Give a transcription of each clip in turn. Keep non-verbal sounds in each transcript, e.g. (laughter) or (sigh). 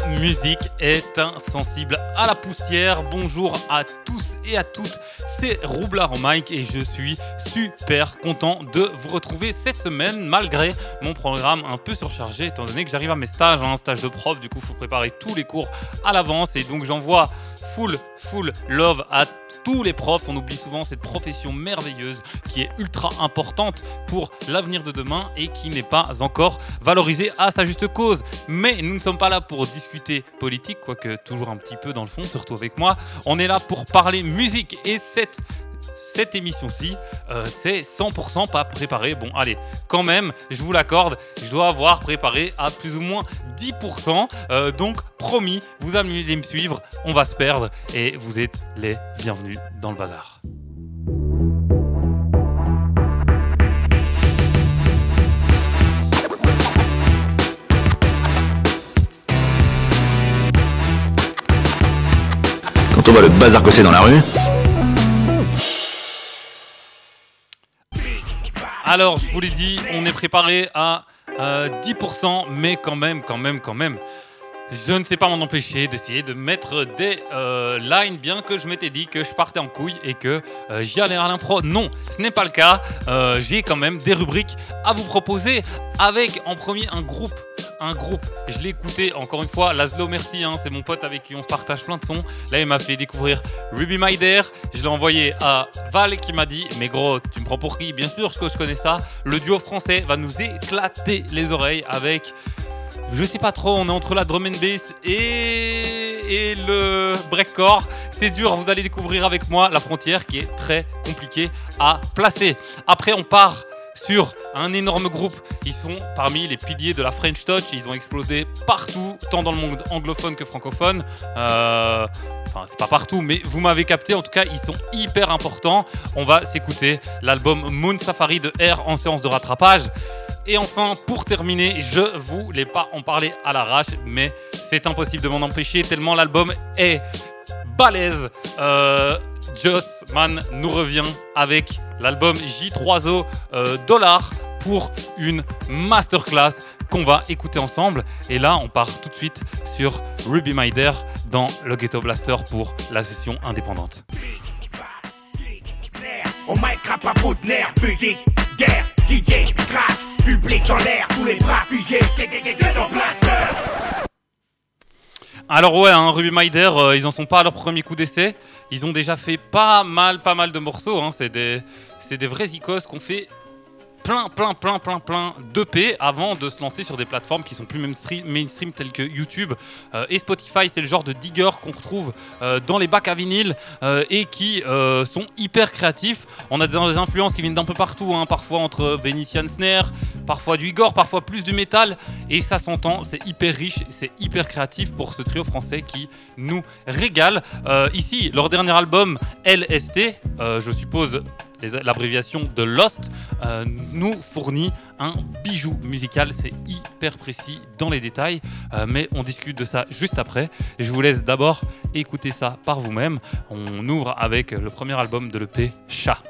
La musique est insensible à la poussière. Bonjour à tous et à toutes, c'est Roublard en mic et je suis super content de vous retrouver cette semaine malgré mon programme un peu surchargé étant donné que j'arrive à mes stages, un hein, stage de prof, du coup il faut préparer tous les cours à l'avance et donc j'envoie full, full love à tous les profs. On oublie souvent cette profession merveilleuse qui est ultra importante pour l'avenir de demain et qui n'est pas encore valorisée à sa juste cause. Mais nous ne sommes pas là pour discuter politique, quoique toujours un petit peu dans le fond, surtout avec moi. On est là pour parler musique et cette cette émission-ci, euh, c'est 100% pas préparé. Bon, allez, quand même, je vous l'accorde, je dois avoir préparé à plus ou moins 10%. Euh, donc, promis, vous allez me suivre, on va se perdre et vous êtes les bienvenus dans le bazar. Quand on voit le bazar que c'est dans la rue, Alors, je vous l'ai dit, on est préparé à 10%, euh, mais quand même, quand même, quand même. Je ne sais pas m'en empêcher d'essayer de mettre des euh, lines, bien que je m'étais dit que je partais en couille et que euh, j'y allais à l'impro. Non, ce n'est pas le cas. J'ai quand même des rubriques à vous proposer avec en premier un groupe un groupe. Je l'ai écouté encore une fois. Laszlo, merci, hein, c'est mon pote avec qui on se partage plein de sons. Là, il m'a fait découvrir Ruby Dare. Je l'ai envoyé à Val qui m'a dit Mais gros, tu me prends pour qui? Bien sûr que je connais ça. Le duo français va nous éclater les oreilles avec. Je sais pas trop, on est entre la drum and bass et, et le breakcore. C'est dur, vous allez découvrir avec moi la frontière qui est très compliquée à placer. Après, on part sur un énorme groupe. Ils sont parmi les piliers de la French Touch. Ils ont explosé partout, tant dans le monde anglophone que francophone. Euh, enfin, c'est pas partout, mais vous m'avez capté. En tout cas, ils sont hyper importants. On va s'écouter l'album Moon Safari de R en séance de rattrapage. Et enfin, pour terminer, je voulais pas en parler à l'arrache, mais c'est impossible de m'en empêcher tellement l'album est balèze. Euh, Joss Man nous revient avec l'album J3O euh, Dollar pour une masterclass qu'on va écouter ensemble. Et là, on part tout de suite sur Ruby Mider dans le Ghetto Blaster pour la session indépendante. Alors ouais, hein, Ruby Mider, euh, ils en sont pas à leur premier coup d'essai. Ils ont déjà fait pas mal, pas mal de morceaux. Hein. C'est des, c'est des vrais icos qu'on fait plein, plein, plein, plein, plein d'EP avant de se lancer sur des plateformes qui sont plus mainstream, telles que YouTube euh, et Spotify. C'est le genre de digger qu'on retrouve euh, dans les bacs à vinyle euh, et qui sont hyper créatifs. On a des, influences qui viennent d'un peu partout, hein, parfois entre Venetian Snare, parfois du Igor, parfois plus du métal. Et ça s'entend, c'est hyper riche, c'est hyper créatif pour ce trio français qui nous régale. ici, leur dernier album, LST, je suppose l'abréviation de Lost, euh, nous fournit un bijou musical. C'est hyper précis dans les détails, euh, mais on discute de ça juste après. je vous laisse d'abord écouter ça par vous-même. On ouvre avec le premier album de l'EP, Chat.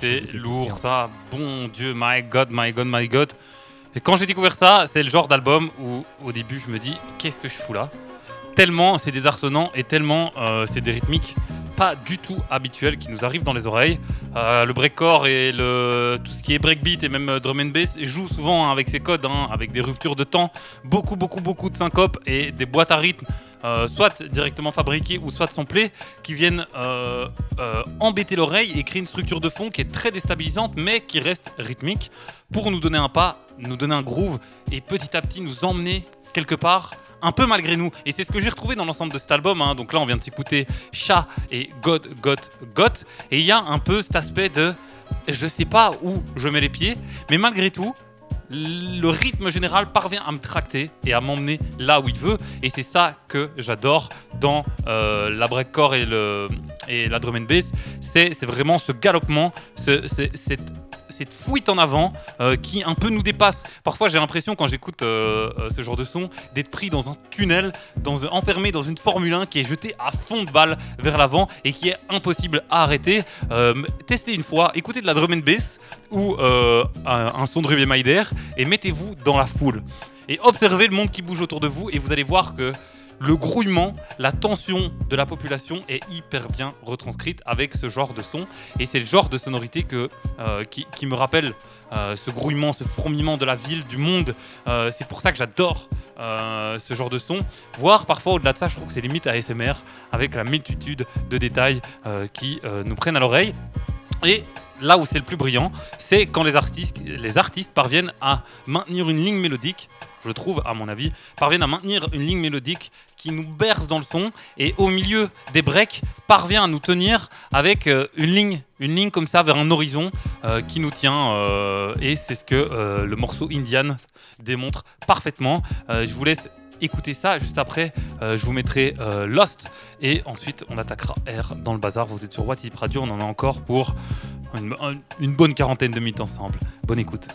C'était lourd ça. Bon Dieu, my God, my God, my God. Et quand j'ai découvert ça, c'est le genre d'album où au début je me dis qu'est-ce que je fous là? Tellement c'est désarçonnant et tellement euh, c'est des rythmiques pas du tout habituels qui nous arrivent dans les oreilles. Euh, le breakcore et le, tout ce qui est breakbeat et même euh, drum and bass jouent souvent hein, avec ces codes, hein, avec des ruptures de temps, beaucoup beaucoup beaucoup de syncopes et des boîtes à rythme, euh, soit directement fabriquées ou soit samplées, qui viennent euh, euh, embêter l'oreille et créer une structure de fond qui est très déstabilisante mais qui reste rythmique pour nous donner un pas, nous donner un groove et petit à petit nous emmener quelque part un peu malgré nous et c'est ce que j'ai retrouvé dans l'ensemble de cet album hein. donc là on vient de s'écouter Chat et God God God et il y a un peu cet aspect de je sais pas où je mets les pieds mais malgré tout le rythme général parvient à me tracter et à m'emmener là où il veut et c'est ça que j'adore dans euh, la breakcore et, la drum and bass. C'est vraiment ce galopement ce, ce- cette cette fuite en avant euh, qui un peu nous dépasse. Parfois, j'ai l'impression quand j'écoute euh, euh, ce genre de son d'être pris dans un tunnel, dans enfermé dans une Formule 1 qui est jeté à fond de balle vers l'avant et qui est impossible à arrêter. Testez une fois, écoutez de la drum and bass ou un, un son de Ruby Maider et mettez-vous dans la foule et observez le monde qui bouge autour de vous et vous allez voir que le grouillement, la tension de la population est hyper bien retranscrite avec ce genre de son. Et c'est le genre de sonorité euh, qui, me rappelle euh, ce grouillement, ce fourmillement de la ville, du monde. Euh, c'est pour ça que j'adore ce genre de son. Voire parfois au-delà de ça, je trouve que c'est limite ASMR avec la multitude de détails qui nous prennent à l'oreille. Et là où c'est le plus brillant, c'est quand les artistes, les artistes parviennent à maintenir une ligne mélodique, je trouve, à mon avis, parviennent à maintenir une ligne mélodique qui nous berce dans le son et au milieu des breaks parvient à nous tenir avec euh, une ligne, une ligne comme ça vers un horizon euh, qui nous tient euh, et c'est ce que le morceau Indian démontre parfaitement. Je vous laisse écouter ça juste après. je vous mettrai Lost et ensuite on attaquera R dans le bazar. Vous êtes sur WhatsApp Radio, on en a encore pour une, un- une bonne quarantaine de minutes ensemble. Bonne écoute.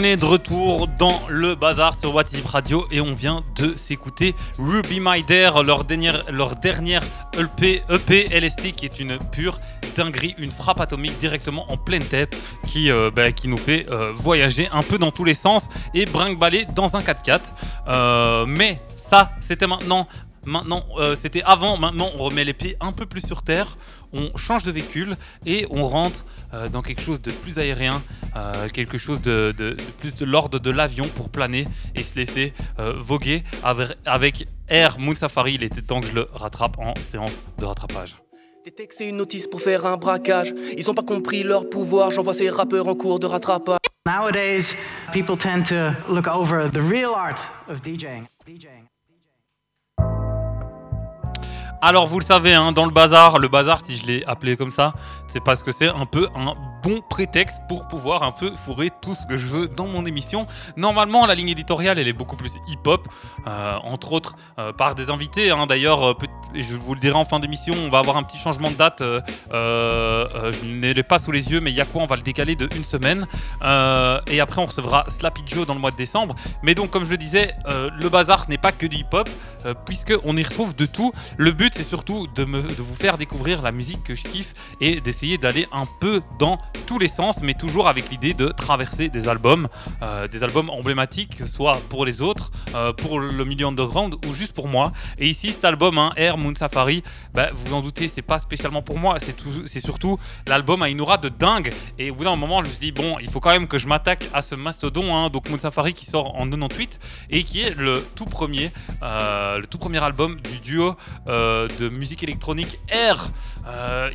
On est de retour dans le bazar sur What Radio et on vient de s'écouter Ruby My Dare, leur dernière, EP, EP LST qui est une pure dinguerie, une frappe atomique directement en pleine tête qui, euh, bah, nous fait euh, voyager un peu dans tous les sens et brinque-baller dans un 4x4. Euh, mais ça, c'était maintenant. Maintenant, c'était avant, maintenant on remet les pieds un peu plus sur terre, on change de véhicule et on rentre dans quelque chose de plus aérien, quelque chose de, plus de l'ordre de l'avion pour planer et se laisser voguer avec, avec Air Moon Safari. Il était temps que je le rattrape en séance de rattrapage. Des textes et une notice pour faire un braquage. Ils ont pas compris leur pouvoir. J'envoie ces rappeurs en cours de rattrapage. Nowadays, people tend to look over the real art of DJing. DJing. Alors vous le savez, hein, dans le bazar, le bazar si je l'ai appelé comme ça, c'est parce que c'est un peu un bon prétexte pour pouvoir un peu fourrer tout ce que je veux dans mon émission. Normalement, la ligne éditoriale, elle est beaucoup plus hip-hop, euh, entre autres euh, par des invités. Hein. D'ailleurs, euh, je vous le dirai en fin d'émission, on va avoir un petit changement de date. je ne l'ai pas sous les yeux, mais il y a quoi On va le décaler de une semaine. et après, on recevra Slappy Joe dans le mois de décembre. Mais donc, comme je le disais, le bazar, ce n'est pas que du hip-hop, puisqu'on y retrouve de tout. Le but, c'est surtout de, de vous faire découvrir la musique que je kiffe et d'essayer d'aller un peu dans tous les sens, mais toujours avec l'idée de traverser des albums, euh, des albums emblématiques, soit pour les autres, euh, pour le milieu underground ou juste pour moi. Et ici, cet album, hein, Air Moon Safari, bah, vous en doutez, c'est pas spécialement pour moi, c'est surtout l'album à une aura de dingue. Et au bout d'un moment, je me suis dit, bon, il faut quand même que je m'attaque à ce mastodon, hein, donc Moon Safari qui sort en 98 et qui est le tout premier, euh, le tout premier album du duo de musique électronique Air.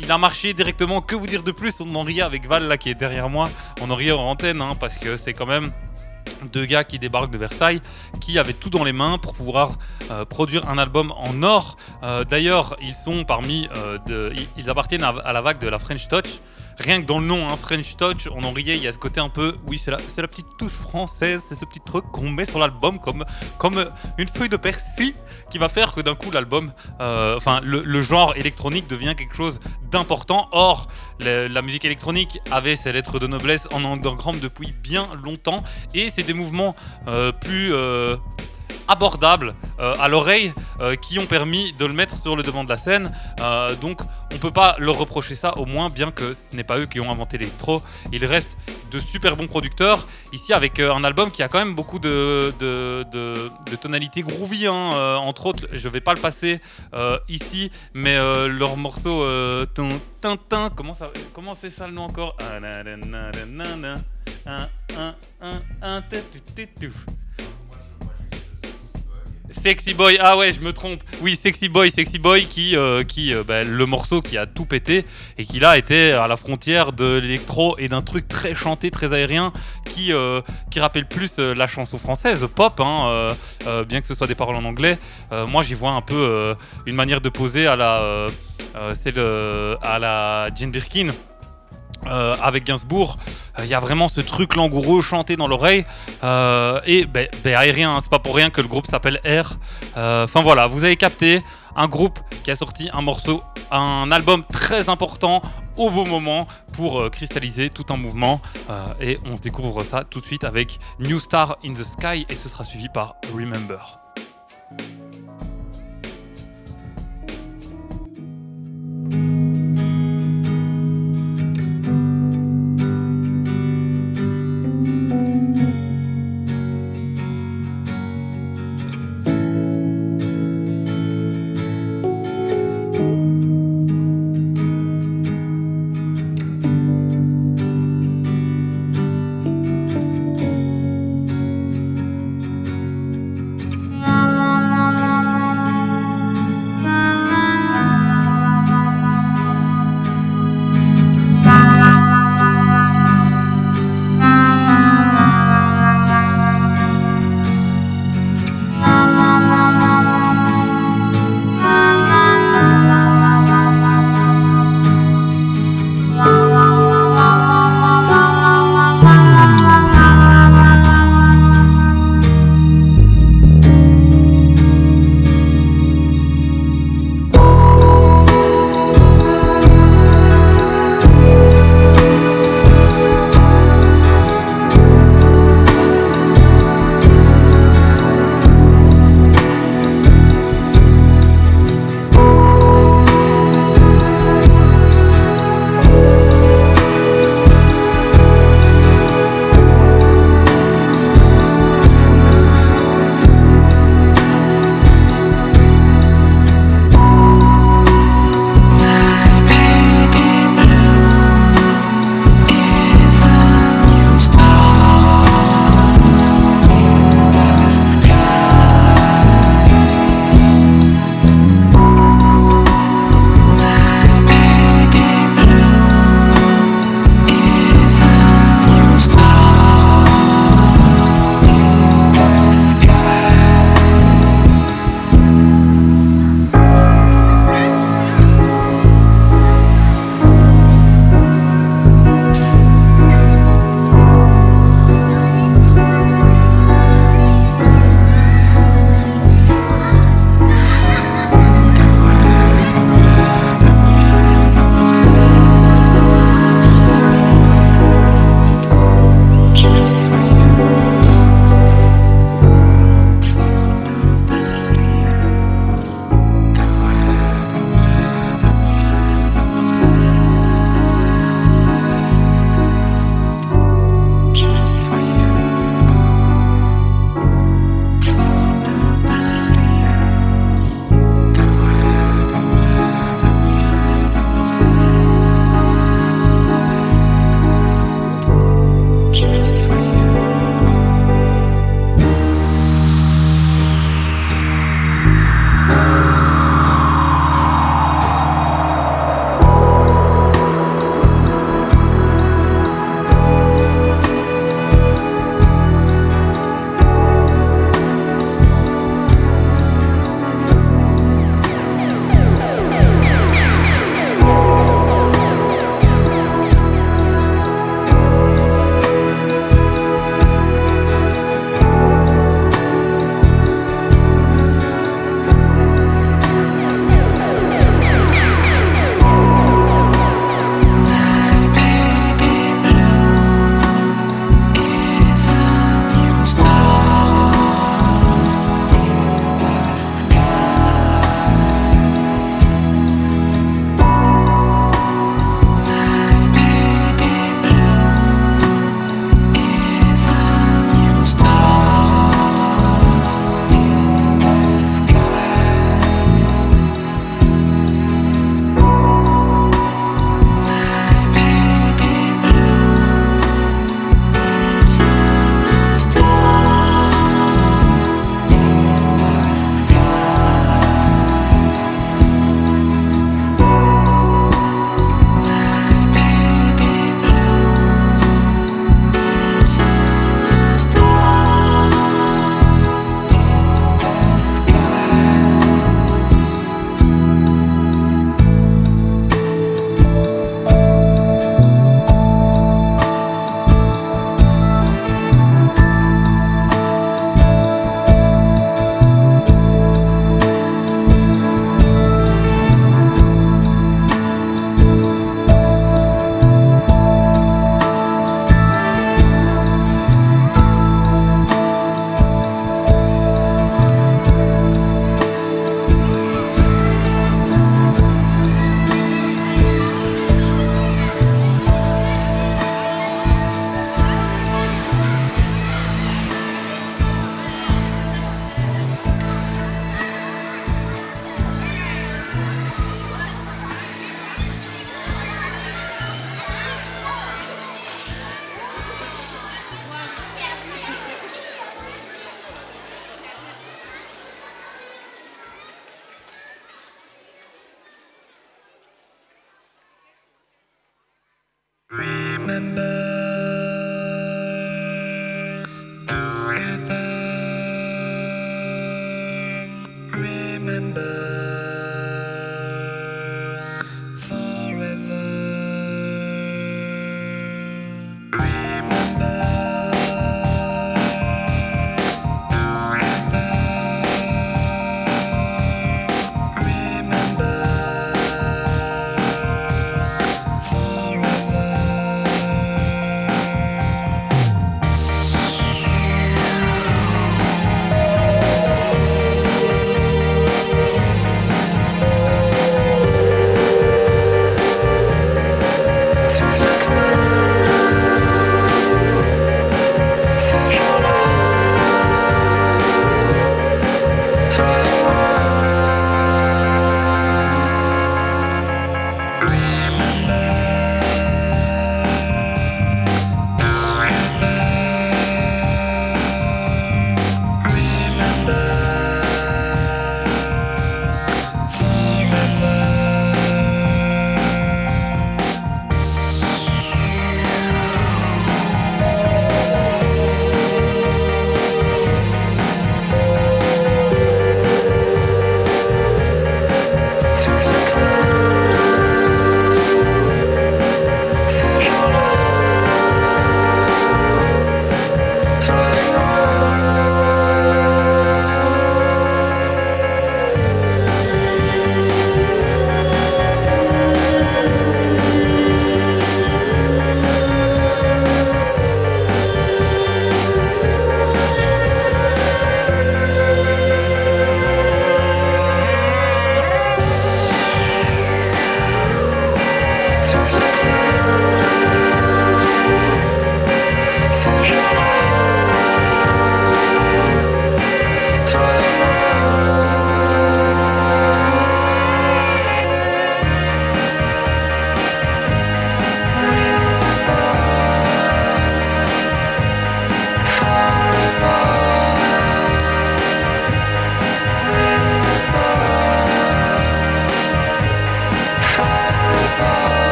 Il a marché directement, que vous dire de plus On en riait avec Val là qui est derrière moi, on en riait en antenne hein, parce que c'est quand même deux gars qui débarquent de Versailles, qui avaient tout dans les mains pour pouvoir euh, produire un album en or. Euh, d'ailleurs, ils sont parmi, euh, ils appartiennent à, la vague de la French Touch. Rien que dans le nom, hein, French Touch, on en riait, il y a ce côté un peu, oui, c'est la, petite touche française, c'est ce petit truc qu'on met sur l'album comme, comme une feuille de persil qui va faire que d'un coup l'album, enfin le, genre électronique devient quelque chose d'important. Or, la musique électronique avait ses lettres de noblesse en underground depuis bien longtemps et c'est des mouvements euh, plus euh, abordables euh, à l'oreille qui ont permis de le mettre sur le devant de la scène. donc on peut pas leur reprocher ça, au moins bien que ce n'est pas eux qui ont inventé l'électro. Il reste de super bons producteurs. Ici avec un album qui a quand même beaucoup de, de, tonalités groovy. Hein. entre autres, je vais pas le passer ici, mais leur morceau Tintin, comment ça, comment c'est ça le nom encore? Sexy Boy, ah ouais, je me trompe. Oui, Sexy Boy, Sexy Boy, qui, euh, qui euh, bah, le morceau qui a tout pété et qui là était à la frontière de l'électro et d'un truc très chanté, très aérien, qui, euh, qui rappelle plus la chanson française, pop, hein, bien que ce soit des paroles en anglais. moi, j'y vois un peu une manière de poser à la, c'est à la Jane Birkin. Euh, avec Gainsbourg, euh, il y a vraiment ce truc langoureux chanté dans l'oreille euh, et ben, ben, aérien. Hein, c'est pas pour rien que le groupe s'appelle Air. Enfin voilà, vous avez capté un groupe qui a sorti un morceau, un album très important au bon moment pour cristalliser tout un mouvement. et on se découvre ça tout de suite avec New Star in the Sky et ce sera suivi par Remember.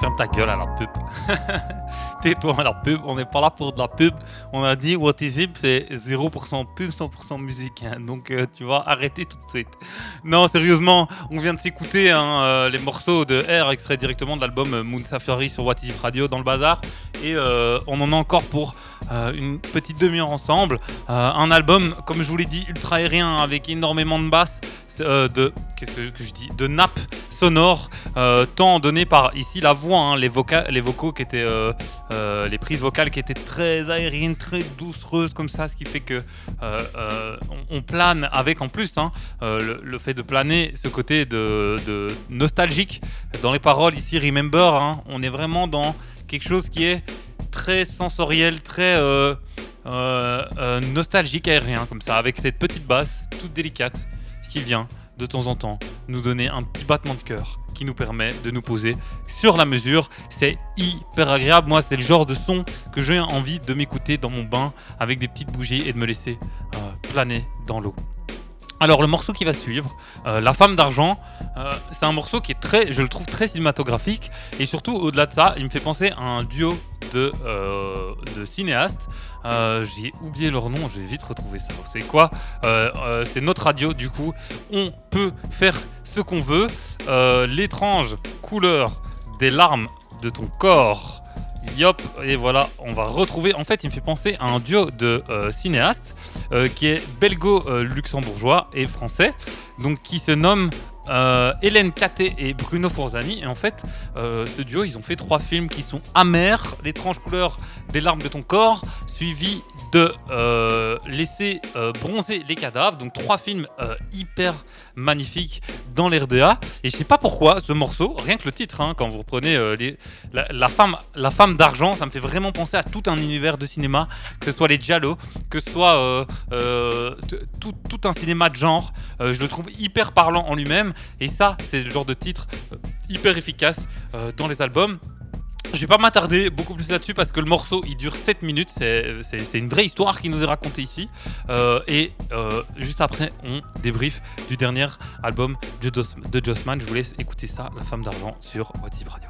Ferme ta gueule à la pub. (laughs) Tais-toi à la pub. On n'est pas là pour de la pub. On a dit What is It, c'est 0% pub, 100% musique. hein. Donc euh, tu vas arrêter tout de suite. Non, sérieusement, on vient de s'écouter hein, euh, les morceaux de R extraits directement de l'album euh, Moon Safari sur What is It Radio dans le bazar. Et on en a encore pour une petite demi-heure ensemble. Un album, comme je vous l'ai dit, ultra aérien avec énormément de basses. de qu'est-ce que, que je dis de nappes sonores euh, tant donné par ici la voix hein, les, les vocaux qui étaient euh, euh, les prises vocales qui étaient très aériennes très doucereuses comme ça ce qui fait que on, plane avec en plus hein, le, fait de planer ce côté de, nostalgique dans les paroles ici remember hein, on est vraiment dans quelque chose qui est très sensoriel très nostalgique aérien comme ça avec cette petite basse toute délicate qui vient de temps en temps nous donner un petit battement de cœur qui nous permet de nous poser sur la mesure. C'est hyper agréable. Moi, c'est le genre de son que j'ai envie de m'écouter dans mon bain avec des petites bougies et de me laisser euh, planer dans l'eau. Alors le morceau qui va suivre, euh, La femme d'argent, euh, c'est un morceau qui est très, je le trouve très cinématographique et surtout au-delà de ça, il me fait penser à un duo de, euh, cinéastes. J'ai oublié leur nom, je vais vite retrouver ça. C'est quoi? C'est notre radio du coup. On peut faire ce qu'on veut. L'étrange couleur des larmes de ton corps. Yop, et voilà, on va retrouver. En fait, il me fait penser à un duo de cinéastes qui est belgo-luxembourgeois et français, donc qui se nomme euh, Hélène Caté et Bruno Forzani. Et en fait, euh, ce duo, ils ont fait trois films qui sont amers L'étrange couleur des larmes de ton corps, suivi de euh, Laisser bronzer les cadavres. Donc trois films hyper magnifiques dans l'RDA. Et je sais pas pourquoi ce morceau, rien que le titre, hein, quand vous reprenez la, femme, la femme d'argent, ça me fait vraiment penser à tout un univers de cinéma, que ce soit les Giallo, que ce soit tout, un cinéma de genre. Je le trouve hyper parlant en lui-même. Et ça, c'est le genre de titre euh, hyper efficace euh, dans les albums. Je vais pas m'attarder beaucoup plus là-dessus parce que le morceau il dure 7 minutes, c'est c'est- une vraie histoire qui nous est racontée ici. Euh, et euh, juste après, on débrief du dernier album de, Joss- de Jossman. Je vous laisse écouter ça, La femme d'argent, sur Whatsapp Radio.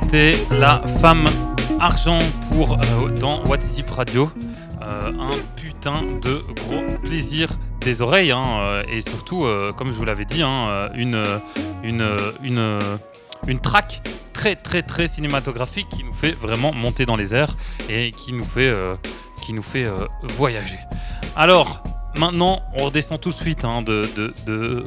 C'était la femme argent pour euh, dans WhatsApp Radio. Euh, un putain de gros plaisir des oreilles hein, euh, et surtout, comme je vous l'avais dit, hein, une, une, une, une track très très très cinématographique qui nous fait vraiment monter dans les airs et qui nous fait, qui nous fait voyager. Alors, maintenant, on redescend tout de suite. hein, de, de- de-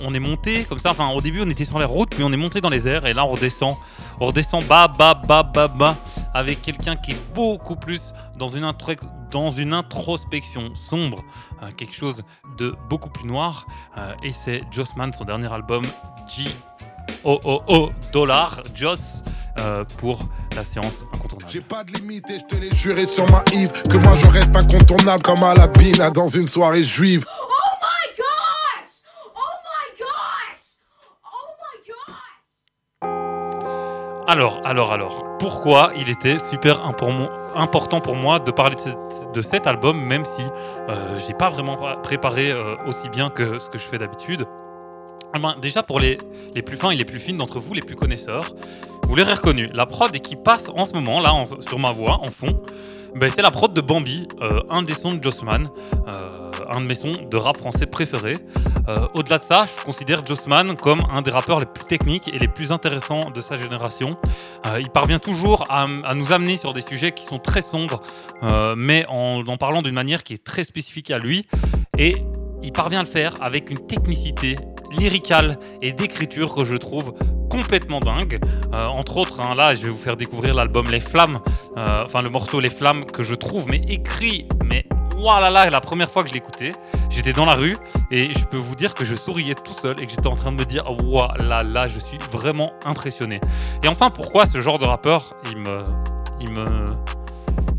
on, on est monté comme ça. Enfin, au début, on était sur les routes, puis on est monté dans les airs, et là, on redescend. On redescend bas, bas, bas, bas, bas, avec quelqu'un qui est beaucoup plus dans une, intro- dans une introspection sombre, euh, quelque chose de beaucoup plus noir. euh, et c'est Jossman, son dernier album, G. O O O dollar, Joss, euh, pour la séance incontournable. J'ai pas de limite et je te l'ai juré sur ma Yves que moi je reste incontournable comme à la dans une soirée juive. Alors, alors, alors, pourquoi il était super impor- important pour moi de parler de, cet- album, même si euh, je n'ai pas vraiment préparé euh, aussi bien que ce que je fais d'habitude? Eh ben, Déjà, pour les, plus fins et les plus fines d'entre vous, les plus connaisseurs, vous l'aurez reconnu, la prod qui passe en ce moment, là, sur ma voix, en fond, ben, c'est la prod de Bambi, euh, un des sons de Jossman, euh, un de mes sons de rap français préférés. Euh, Au-delà de ça, je considère Jossman comme un des rappeurs les plus techniques et les plus intéressants de sa génération. Il parvient toujours à, nous amener sur des sujets qui sont très sombres, mais en en parlant d'une manière qui est très spécifique à lui. Et il parvient à le faire avec une technicité lyricale et d'écriture que je trouve complètement dingue. Euh, entre autres, hein, là, je vais vous faire découvrir l'album Les Flammes, euh, enfin le morceau Les Flammes que je trouve, mais écrit, mais voilà là, la première fois que je l'écoutais, j'étais dans la rue et je peux vous dire que je souriais tout seul et que j'étais en train de me dire, voilà là, je suis vraiment impressionné. Et enfin, pourquoi ce genre de rappeur, il me, il me,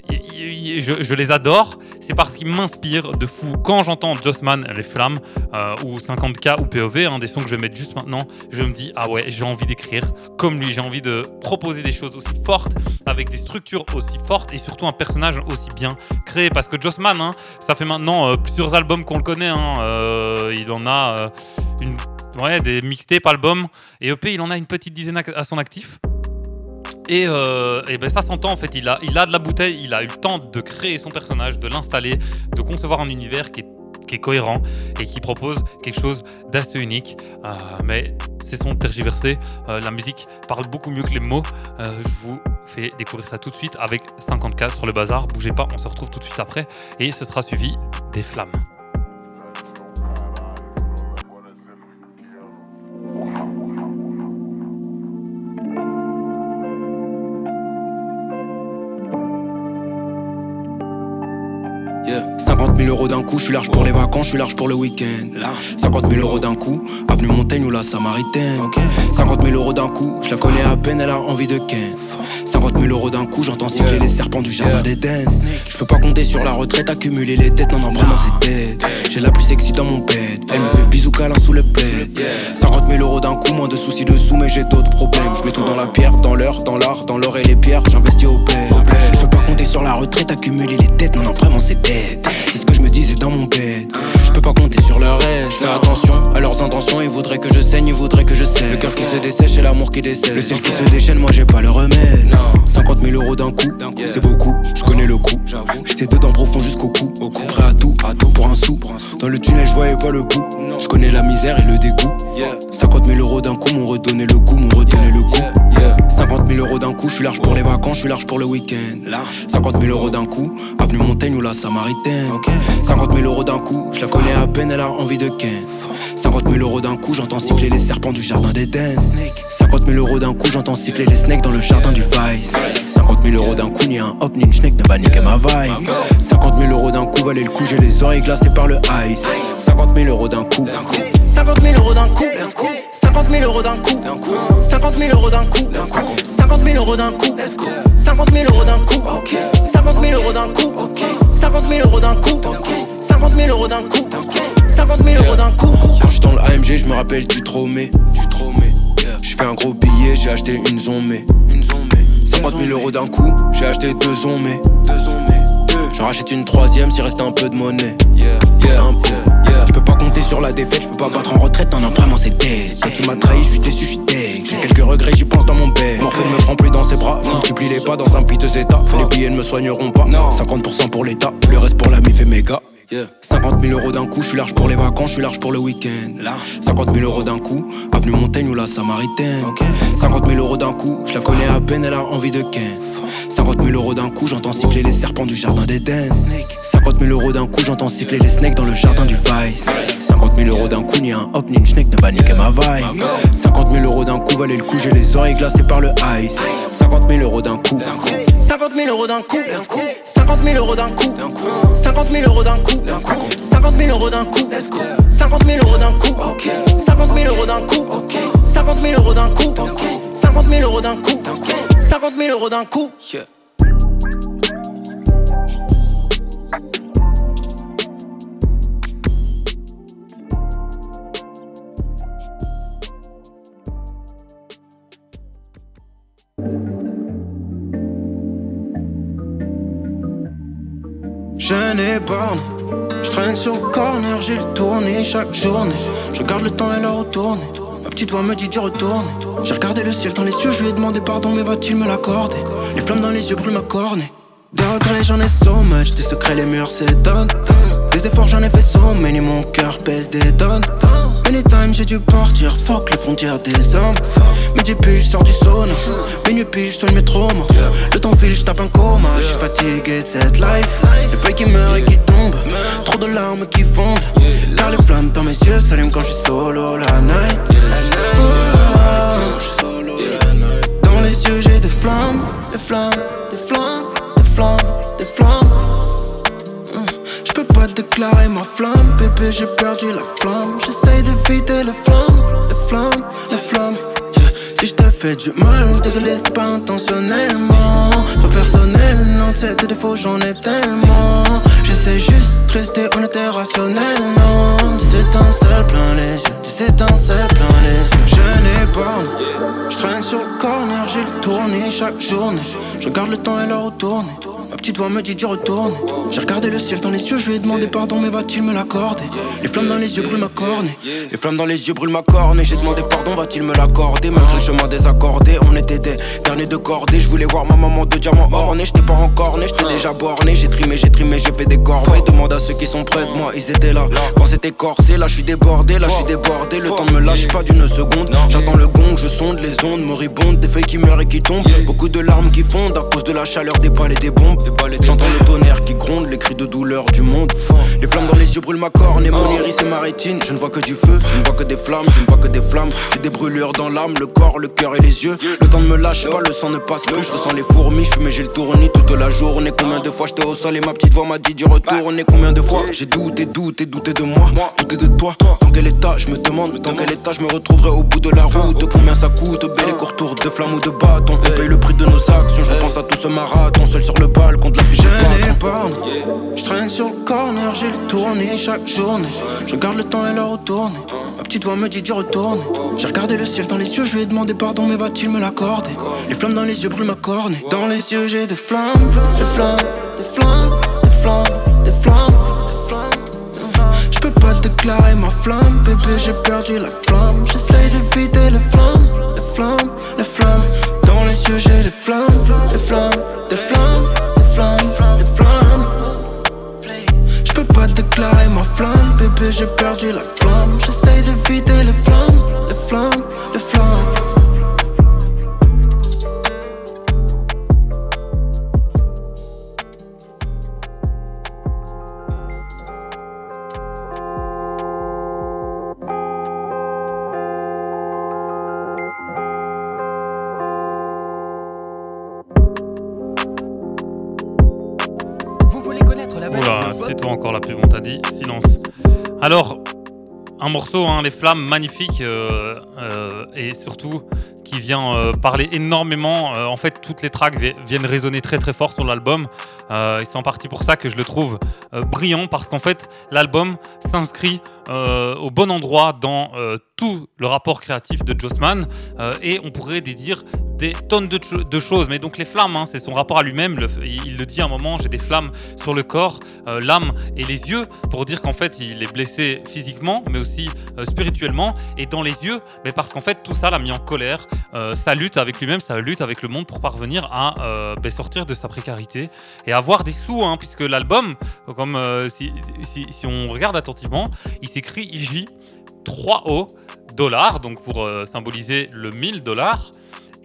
je les adore, c'est parce qu'ils m'inspirent de fou. Quand j'entends Jossman, Les Flammes, euh, ou 50K ou POV, un des sons que je vais mettre juste maintenant, je me dis, ah ouais, j'ai envie d'écrire comme lui, j'ai envie de proposer des choses aussi fortes, avec des structures aussi fortes, et surtout un personnage aussi bien créé. Parce que Jossman, hein, ça fait maintenant euh, plusieurs albums qu'on le connaît, hein, euh, il en a une, ouais, des mixtapes, albums, et EP, il en a une petite dizaine à son actif. Et, euh, ben ça s'entend en fait, il a, il a de la bouteille, il a eu le temps de créer son personnage, de l'installer, de concevoir un univers qui est, cohérent et qui propose quelque chose d'assez unique. Euh, mais c'est son tergiversé, Euh, la musique parle beaucoup mieux que les mots. Je vous fais découvrir ça tout de suite avec 54 sur le bazar. Bougez pas, on se retrouve tout de suite après et ce sera suivi des flammes. Euros d'un coup, je suis large pour les vacances, je suis large pour le week-end. 50 000 euros d'un coup, avenue Montaigne ou la Samaritaine. 50 000 euros d'un coup, je la connais à peine, elle a envie de ken. 50 000 euros d'un coup, j'entends siffler les serpents du jardin d'Éden. Je peux pas compter sur la retraite, accumuler les dettes, non, non, vraiment c'est dead. J'ai la plus sexy dans mon bed, elle me fait bisous câlin sous le plaid. 50 000 euros d'un coup, moins de soucis dessous, mais j'ai d'autres problèmes. Je mets tout dans la pierre, dans l'heure, dans l'art, dans l'or et les pierres, j'investis au bled. Je peux pas compter sur la retraite, accumuler les dettes, non, non, vraiment c'est dead. Não on bed. Je peux pas compter sur leur reste. Fais attention à leurs intentions, ils voudraient que je saigne, ils voudraient que je saigne. Le cœur qui se dessèche et l'amour qui décèle. Le ciel qui se déchaîne, moi j'ai pas le remède. 50 000 euros d'un coup, c'est beaucoup, je connais le coup. J'étais dedans profond jusqu'au cou, prêt à tout, à tout pour un sou. Dans le tunnel, je voyais pas le bout. Je connais la misère et le dégoût. 50 000 euros d'un coup, m'ont redonné le goût, m'ont redonné le goût. 50 000 euros d'un coup, je suis large pour les vacances, je suis large pour le week-end. 50 000 euros d'un coup, avenue Montaigne ou la Samaritaine. 50 000 euros d'un coup, je la connais à peine, elle a envie de ken. 50 000 euros d'un coup, j'entends siffler les serpents du jardin d'Éden. 50 000 euros d'un coup, j'entends siffler les snakes dans le jardin du Vice. 50 000 euros d'un coup, ni un hop ni une schneck ne va niquer ma vibe. 50 000 euros d'un coup, valait le coup, j'ai les oreilles glacées par le ice. 50 000 euros d'un coup. 50 000 euros d'un coup. 50 000 euros d'un coup. 50 000 euros d'un coup. 50 000 euros d'un coup. 50 000 euros d'un coup. 50 000 euros d'un coup. 50 000 euros d'un coup. 50 000 euros d'un coup. 50 000 euros d'un coup. Quand je dans le je me rappelle du tromé. Du tromé. J'ai fait un gros billet, j'ai acheté une zombie. Une zombie. 50 000 euros d'un coup, j'ai acheté deux zombies. Deux. J'en rachète une troisième s'il restait un peu de monnaie. Yeah, yeah. Je compter sur la défaite, je peux pas battre en retraite, non, non, vraiment c'est dead. Quand tu m'as trahi, je suis déçu, je suis. J'ai quelques regrets, j'y pense dans mon bec. Morphée ne me prend plus dans ses bras, multiplie les pas dans un piteux état. Les billets ne me soigneront pas, 50% pour l'état, le reste pour la mif et méga. 50 000 euros d'un coup, je suis large pour les vacances, je suis large pour le week-end. 50 000 euros d'un coup, avenue Montaigne ou la Samaritaine. 50 000 euros d'un coup, je la connais à peine, elle a envie de ken. 50 000 euros d'un coup, j'entends siffler les serpents du jardin d'Éden. 50 000 euros d'un coup, j'entends siffler les snakes dans le jardin du Vice. 50 000 euros d'un coup, ni un hop ni une schneck ne va niquer ma vibe. 50 000 euros d'un coup, valait le coup, j'ai les oreilles glacées par le ice. 50 000 euros d'un coup. 50 000 euros d'un coup. 50 000 euros d'un coup. 50 000 euros d'un coup. 50 000 euros d'un coup. 50 000 euros d'un coup. 50 000 euros d'un coup. 50 000 euros d'un coup. 50 000 euros d'un coup. 50 000 euros d'un coup. Je traîne sur le corner, j'ai le tourné chaque journée. Je garde le temps et l'heure retourner. Ma petite voix me dit d'y retourner. J'ai regardé le ciel dans les yeux, je lui ai demandé pardon, mais va-t-il me l'accorder? Les flammes dans les yeux brûlent ma cornée. Des regrets, j'en ai so much. Des secrets, les murs s'étonnent. Des efforts, j'en ai fait so many. Mon cœur pèse des tonnes. Anytime, j'ai dû partir. Fuck les frontières des hommes. Midi pile, sors du sauna. Minuit pile, soigne mes traumas. Le temps file, je tape un coma. Je suis fatigué de cette life. Les feuilles qui meurent et qui tombent. Trop de larmes qui fondent. Car les flammes dans mes yeux s'allument quand je suis solo la night. Dans les yeux, j'ai des flammes, des flammes, des flammes, des flammes. Déclarer ma flamme, bébé, j'ai perdu la flamme. J'essaye d'éviter les flammes, les flammes, les flammes. Yeah. Si je t'ai fait du mal, désolé, c'est pas intentionnellement. Pas personnel, non, c'est des défauts, j'en ai tellement. J'essaie juste de rester honnête et rationnel, non. Des étincelles plein les yeux, des étincelles plein les yeux. Je n'ai pas, je traîne sur le corner, j'ai le tourné chaque journée. Je garde le temps et l'heure retourner. Ma petite voix me dit d'y retourner. J'ai regardé le ciel dans les yeux, je lui ai demandé pardon, mais va-t-il me l'accorder? Les flammes dans les yeux brûlent ma cornée. Les flammes dans les yeux brûlent ma cornée. J'ai demandé pardon, va-t-il me l'accorder? Malgré le chemin désaccordé, on était des derniers de cordée. Je voulais voir ma maman de diamant orné. J'étais pas encore né, j'étais déjà borné. J'ai trimé, j'ai trimé, j'ai fait des corvées. Demande à ceux qui sont près de moi, ils étaient là. Quand c'était corsé, là je suis débordé, là je suis débordé. Le temps me lâche pas d'une seconde. J'attends le gong, je sonde les ondes moribondes. Des feuilles qui meurent et qui tombent. Beaucoup de larmes qui fondent à cause de la chaleur des balles et des bombes. J'entends le tonnerre qui gronde, les cris de douleur du monde. Les flammes dans les yeux brûlent ma corne et mon iris et ma rétine. Je ne vois que du feu, je ne vois que des flammes, je ne vois que des flammes. J'ai des brûlures dans l'âme, le corps, le cœur et les yeux. Le temps ne me lâche pas, le sang ne passe plus. Je ressens les fourmis, je et j'ai le tournis toute la journée. Combien de fois j'étais au sol et ma petite voix m'a dit d'y retourner. Combien de fois? J'ai douté, douté, douté de moi, douté de toi. Dans quel état je me demande, dans quel état je me retrouverai au bout de la route. Combien ça coûte, bel et court tour de flammes ou de bâton. On paye le prix de nos actions, je repense à tout ce marathon. Seul sur le balcon de la fusée. Je je traîne sur le corner, j'ai le tourné chaque journée. Je garde le temps et l'heure retourner. Ma petite voix me dit d'y retourner. J'ai regardé le ciel dans les yeux, je lui ai demandé pardon, mais va-t-il me l'accorder? Les flammes dans les yeux brûlent ma cornée. Dans les yeux, j'ai des flammes, des flammes, des flammes, des flammes, peux pas déclarer ma flamme, bébé, j'ai perdu la flamme. J'essaye d'éviter les flammes, les flammes, les flammes. Dans les yeux, j'ai des flammes, des flammes, des flammes, des flammes, des flammes. Je peux pas déclarer ma flamme, bébé, j'ai perdu la flamme. Hein, Les Flammes, magnifique, euh, euh, et surtout qui vient euh, parler énormément. En fait, toutes les tracks vi- viennent résonner très très fort sur l'album. Et c'est en partie pour ça que je le trouve brillant, parce qu'en fait, l'album s'inscrit au bon endroit dans tout le rapport créatif de Jossman. Et on pourrait des dire des tonnes de, cho- de choses. Mais donc les flammes, hein, c'est son rapport à lui-même. Il, il le dit à un moment, j'ai des flammes sur le corps, euh, l'âme et les yeux, pour dire qu'en fait il est blessé physiquement, mais aussi euh, spirituellement. Et dans les yeux, mais parce qu'en fait tout ça l'a mis en colère. Euh, sa lutte avec lui-même, sa lutte avec le monde pour parvenir à euh, ben, sortir de sa précarité et avoir des sous, hein, puisque l'album, comme si, si- on regarde attentivement, il s'écrit IJ 3O dollars, donc pour symboliser le 1000 dollars.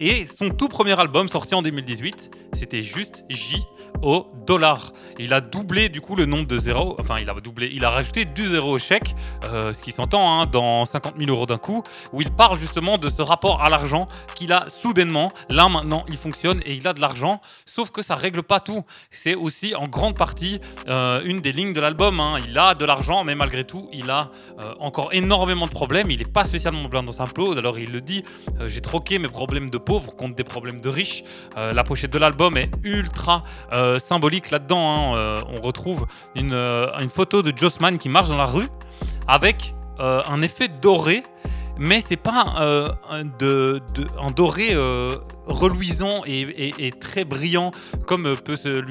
Et son tout premier album sorti en 2018, c'était juste J au dollar. Il a doublé du coup le nombre de zéros, enfin il a doublé, il a rajouté deux zéros au chèque, euh, ce qui s'entend hein, dans 50 000 euros d'un coup, où il parle justement de ce rapport à l'argent qu'il a soudainement. Là maintenant il fonctionne et il a de l'argent, sauf que ça règle pas tout. C'est aussi en grande partie euh, une des lignes de l'album. hein. Il a de l'argent, mais malgré tout il a euh, encore énormément de problèmes. Il n'est pas spécialement blanc dans sa peau. Alors il le dit, j'ai troqué mes problèmes de pauvres contre des problèmes de riches. La pochette de l'album est ultra symbolique là-dedans. hein. Euh, on retrouve une, euh, une photo de Jossman qui marche dans la rue avec euh, un effet doré. Mais c'est pas euh, de, de- un doré euh, reluisant et, et- très brillant comme euh, peut euh,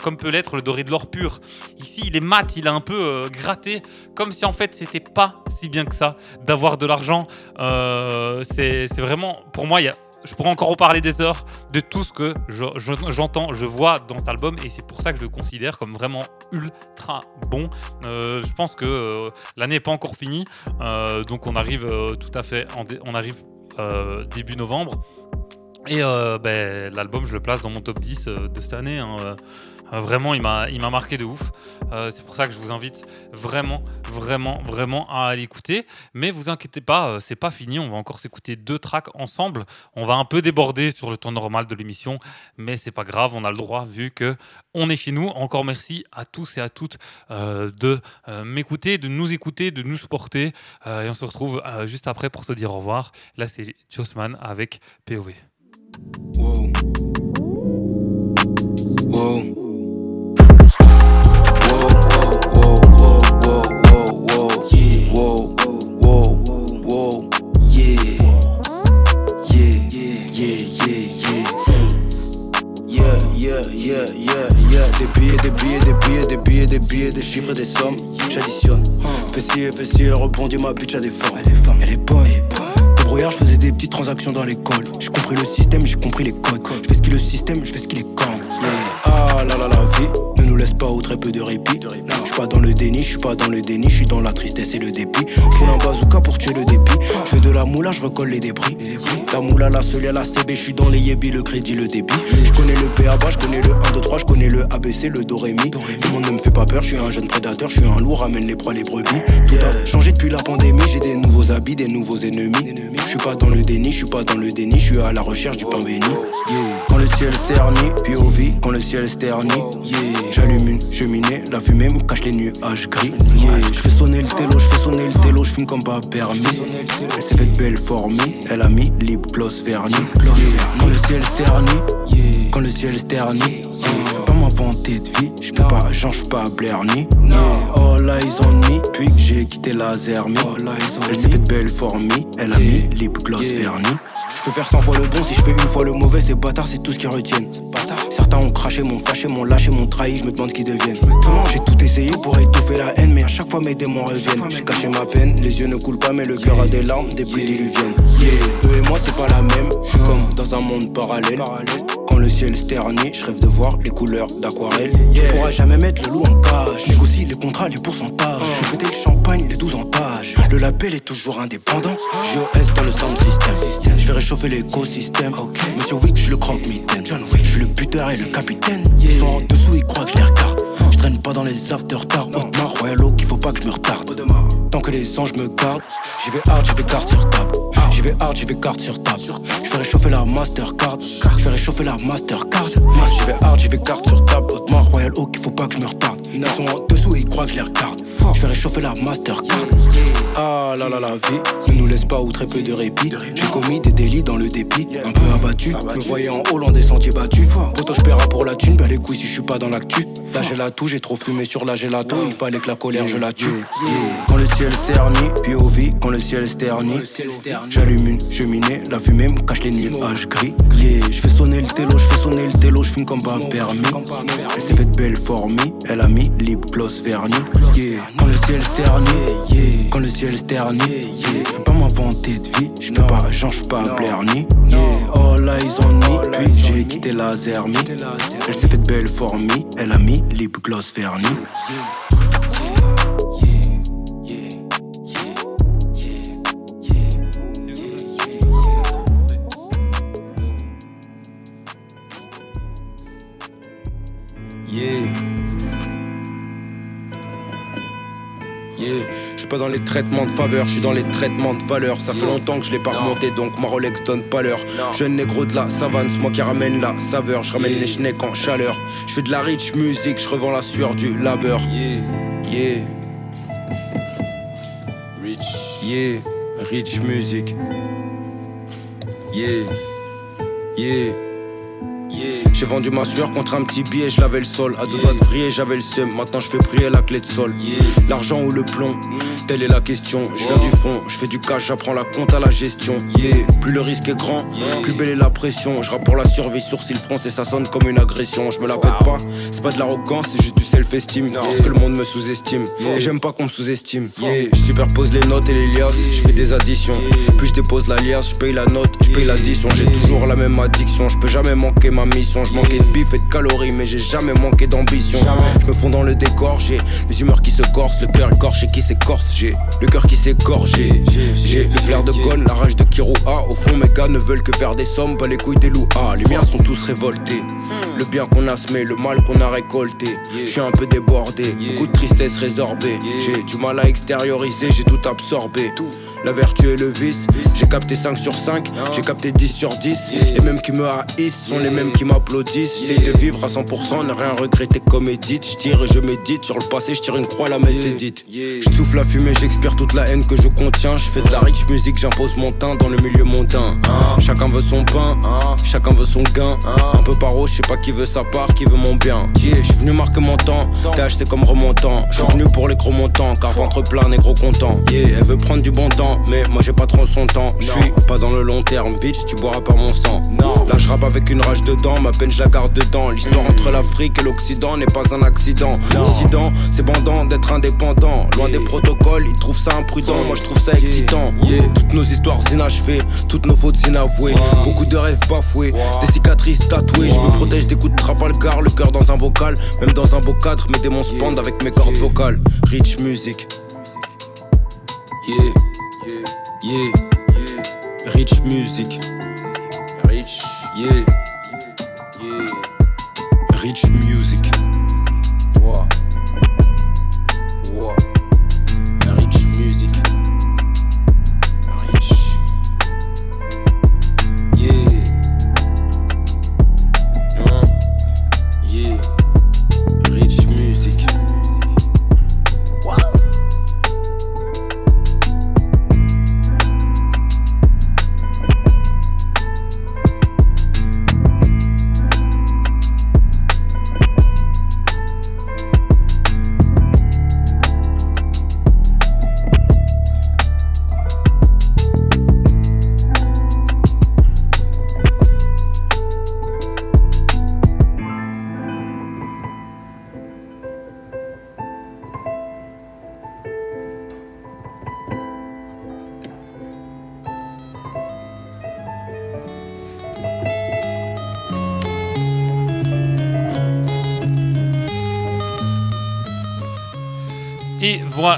comme peut l'être le doré de l'or pur. Ici, il est mat, il est un peu euh, gratté, comme si en fait c'était pas si bien que ça d'avoir de l'argent. Euh, c'est vraiment, pour moi, il y a- je pourrais encore reparler des heures de tout ce que je- je- j'entends, je, vois dans cet album, et c'est pour ça que je le considère comme vraiment ultra bon. Euh, je pense que euh, l'année n'est pas encore finie, euh, donc on arrive tout à fait, en on arrive début novembre. Et ben, l'album, je le place dans mon top 10 euh, de cette année. hein. Euh, vraiment, il m'a marqué de ouf. Euh, c'est pour ça que je vous invite vraiment, vraiment, vraiment à l'écouter. Mais vous inquiétez pas, euh, c'est pas fini. On va encore s'écouter deux tracks ensemble. On va un peu déborder sur le temps normal de l'émission, mais c'est pas grave. On a le droit vu que on est chez nous. Encore merci à tous et à toutes de m'écouter, de nous écouter, de nous supporter. Et on se retrouve juste après pour se dire au revoir. Là, c'est Jossman avec POV. Des billets, des billets, des billets, des billets, des billets, des chiffres et des sommes. J'additionne. Fais ci, rebondis ma bitch à des formes. Elle est bonne. Débrouillard, je faisais des petites transactions dans l'école. J'ai compris le système, j'ai compris les codes. Je fais ce qui le système, je fais ce qui les camp. Yeah. Ah là là, la vie pas très peu de répit. Je suis pas dans le déni, je suis pas dans le déni, je suis dans la tristesse et le dépit. Je un bazooka pour tuer le dépit. Je fais de la moula, je recolle les débris. La moula, la seule, la CB, je suis dans les yébis, le crédit, le débit. Je connais le PABA, je connais le 1, 2, 3, je connais le ABC, le Do, Ré, Mi. Tout le monde ne me fait pas peur, je suis un jeune prédateur, je suis un loup, ramène les proies, les brebis. Tout a changé depuis la pandémie, j'ai des nouveaux habits, des nouveaux ennemis. Je suis pas dans le déni, je suis pas dans le déni, je suis à la recherche du pain béni. Quand le ciel ternit, POV, quand le ciel ternit, yeah. J'allume une cheminée, la fumée me cache les nuages gris. Yeah. Je fais sonner le télo, je fais sonner le télo, je fume comme pas permis. Elle s'est faite belle formée, elle a mis lip gloss vernis. Yeah. Quand le ciel se ternit, quand le ciel se ternit, pas m'inventer de vie, je fais pas genre, je pas Blerny. Yeah. All eyes on me, puis que j'ai quitté la zermie. Elle s'est faite belle formée, elle a mis lip gloss vernis. Je peux faire 100 fois le bon si je fais une fois le mauvais, ces bâtards c'est tout ce qu'ils retiennent. Certains ont craché, m'ont fâché, m'ont lâché, m'ont trahi, je me demande qui deviennent. J'ai tout essayé pour étouffer la haine, mais à chaque fois mes démons reviennent. J'ai caché ma peine, les yeux ne coulent pas, mais le cœur a des larmes, des pluies diluviennes. Yeah, eux et moi c'est pas la même, je suis comme dans un monde parallèle. Quand le ciel ternit, je rêve de voir les couleurs d'aquarelle. Tu pourras jamais mettre le loup en cage, négocie les contrats, les pourcentages. Je péter le champagne, les 12 en page. Le label est toujours indépendant, JOS dans le sound system. Je vais réchauffer l'écosystème. Monsieur Wick, je le croque mitaine. Je suis le buteur et le capitaine. Ils sont en dessous, ils croient que je les regarde. Je traîne pas dans les after tard. Haute-Mar, Royal Oak, qu'il faut pas que je me retarde. Tant que les anges me gardent, j'y vais hard, j'y vais carte sur table. J'y vais hard, j'y vais carte sur table. Je vais réchauffer la Mastercard. Je vais réchauffer la Mastercard. J'y vais hard, j'y vais carte sur table. Haute-Mar, Royal Oak, qu'il faut pas que je me retarde. Ils sont en dessous, ils croient que je les regarde. Je vais réchauffer la Mastercard. Ah là là la vie ne nous laisse pas ou très peu de répit. J'ai commis des délits dans le dépit, un peu abattu. Me voyant en Hollande des sentiers battus. Autant je pour la thune, bah les couilles si je suis pas dans l'actu. Là j'ai la tout, j'ai trop fumé sur la gelato. Il fallait que la colère je la tue. Quand le ciel ternit, POV, quand le ciel ternit. J'allume une cheminée, la fumée me cache les gris. Yeah, je fais sonner le télo, je fais sonner le télo, je fume comme pas permis. Elle s'est faite belle formée, elle a mis lip gloss vernis. Yeah, quand le ciel ternit, yeah, quand le ciel ternit, yeah. Je peux pas m'inventer de vie, je peux pas, genre j'suis pas Blerny. Yeah, all eyes on me, puis j'ai quitté la zermie. Elle s'est faite belle formée, elle a mis lip gloss vernis. Pas dans les traitements de faveur, je suis dans les traitements de valeur. Ça fait longtemps que je l'ai pas remonté, donc ma Rolex donne pas l'heure. Jeune négro de la savane, c'est moi qui ramène la saveur. Je ramène les schnecks en chaleur. Je fais de la rich music, je revends la sueur du labeur. Yeah, yeah. Rich, yeah, rich music. Yeah, yeah. J'ai vendu ma sueur contre un petit billet, je lavais le sol. À deux doigts de vriller, j'avais le seum. Maintenant je fais prier la clé de sol. L'argent ou le plomb, telle est la question. Je viens du fond, je fais du cash, j'apprends la compte à la gestion. Yeah. Plus le risque est grand, plus belle est la pression. Je pour la survie, sourcil français, ça sonne comme une agression. Je me la pète pas, c'est pas de l'arrogance, c'est juste du self-esteem. Parce que le monde me sous-estime. Et j'aime pas qu'on me sous-estime. Je superpose les notes et les liasses, je fais des additions. Plus je dépose la liasse, je paye la note, je paye l'addition. J'ai toujours la même addiction, je peux jamais manquer ma mission. Je manquais de bif et de calories, mais j'ai jamais manqué d'ambition. Je me fonds dans le décor, j'ai les humeurs qui se corsent, le cœur écorché qui s'écorce, j'ai le cœur qui s'égorge, j'ai j'ai le flair de Gon, la rage de Kiroa. Au fond, mes gars ne veulent que faire des sommes, pas les couilles des loups. Ah, les miens sont tous révoltés. Le bien qu'on a semé, le mal qu'on a récolté. Je suis un peu débordé, beaucoup de tristesse résorbée. J'ai du mal à extérioriser, j'ai tout absorbé. La vertu et le vice, j'ai capté 5 sur 5, j'ai capté 10 sur 10. Les mêmes qui me haïssent sont les mêmes qui m'applaudissent. J'essaye de vivre à 100%, ne rien regretter comme Edith. Je tire et je médite, sur le passé, je tire une croix, la messe est dite. Je souffle la fumée, j'expire toute la haine que je contiens. Je fais de la rich musique, j'impose mon teint dans le milieu mondain. Chacun veut son pain, chacun veut son gain. Un peu paro, je sais pas qui veut sa part, qui veut mon bien. Yeah, je suis venu marquer mon t'es acheté comme remontant. Je suis venu pour les gros montants, car ventre plein, négro content. Yeah, elle veut prendre du bon temps, mais moi j'ai pas trop son temps. Je suis pas dans le long terme, bitch, tu boiras pas mon sang. Là je rappe avec une rage dedans, ma peine je la garde dedans. L'histoire entre l'Afrique et l'Occident n'est pas un accident. L'Occident, c'est bandant d'être indépendant. Loin des protocoles, ils trouvent ça imprudent, moi je trouve ça excitant. Yeah. Toutes nos histoires inachevées, toutes nos fautes inavouées. Beaucoup de rêves bafoués, des cicatrices tatouées. Je me protège des coups de Trafalgar, le cœur dans un vocal. Même dans un beau cadre, mes démons se pendent avec mes cordes vocales. Rich music. Yeah. Yeah, rich music. Rich, yeah, yeah. Rich music.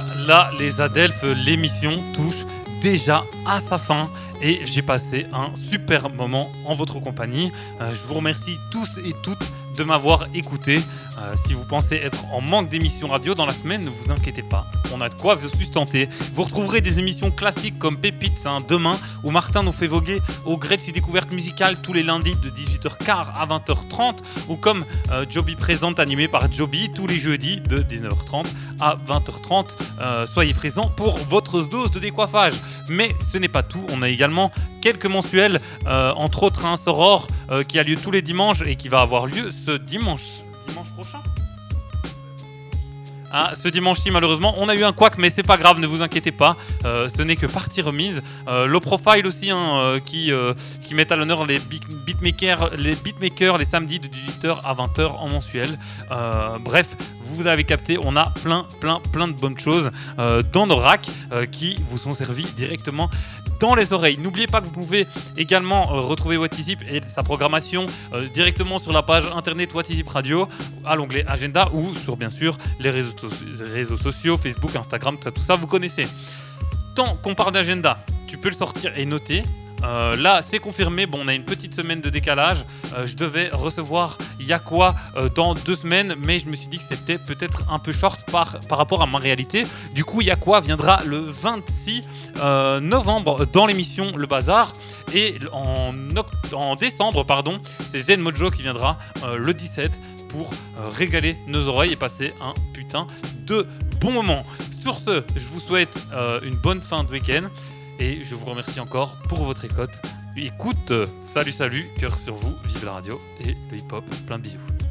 Voilà, les Adelphes, l'émission touche déjà à sa fin et j'ai passé un super moment en votre compagnie. Euh, je vous remercie tous et toutes de m'avoir écouté. Euh, si vous pensez être en manque d'émissions radio dans la semaine, ne vous inquiétez pas. On a de quoi vous sustenter. Vous retrouverez des émissions classiques comme Pépites hein, demain, où Martin nous fait voguer au gré de ses découvertes musicales tous les lundis de 18h15 à 20h30, ou comme euh, Joby présente animé par Joby tous les jeudis de 19h30 à 20h30. Euh, soyez présents pour votre dose de décoiffage. Mais ce n'est pas tout. On a également quelques mensuels, euh, entre autres un Soror euh, qui a lieu tous les dimanches et qui va avoir lieu ce dimanche. Dimanche prochain ah, ce dimanche-ci, malheureusement, on a eu un couac, mais c'est pas grave, ne vous inquiétez pas. Euh, ce n'est que partie remise. Euh, Low Profile aussi, hein, euh, qui, euh, qui met à l'honneur les beat- beatmakers, les beatmakers les samedis de 18h à 20h en mensuel. Bref, vous avez capté, on a plein, plein, plein de bonnes choses dans nos racks qui vous sont servies directement dans les oreilles. N'oubliez pas que vous pouvez également retrouver What Is It et sa programmation directement sur la page internet What Is It Radio à l'onglet agenda ou sur bien sûr les réseaux, réseaux sociaux, Facebook, Instagram, tout ça, tout ça, vous connaissez. Tant qu'on parle d'agenda, tu peux le sortir et noter. Euh, là, c'est confirmé. Bon, on a une petite semaine de décalage. Euh, je devais recevoir Yakwa euh, dans deux semaines, mais je me suis dit que c'était peut-être un peu short par, par rapport à ma réalité. Du coup, Yakwa viendra le 26 euh, novembre dans l'émission Le Bazar. Et en, en décembre, pardon, c'est Zen Mojo qui viendra le 17 pour régaler nos oreilles et passer un putain de bon moment. Sur ce, je vous souhaite euh, une bonne fin de week-end et je vous remercie encore pour votre écoute. Écoute, euh, salut salut, cœur sur vous, vive la radio et le hip-hop, plein de bisous.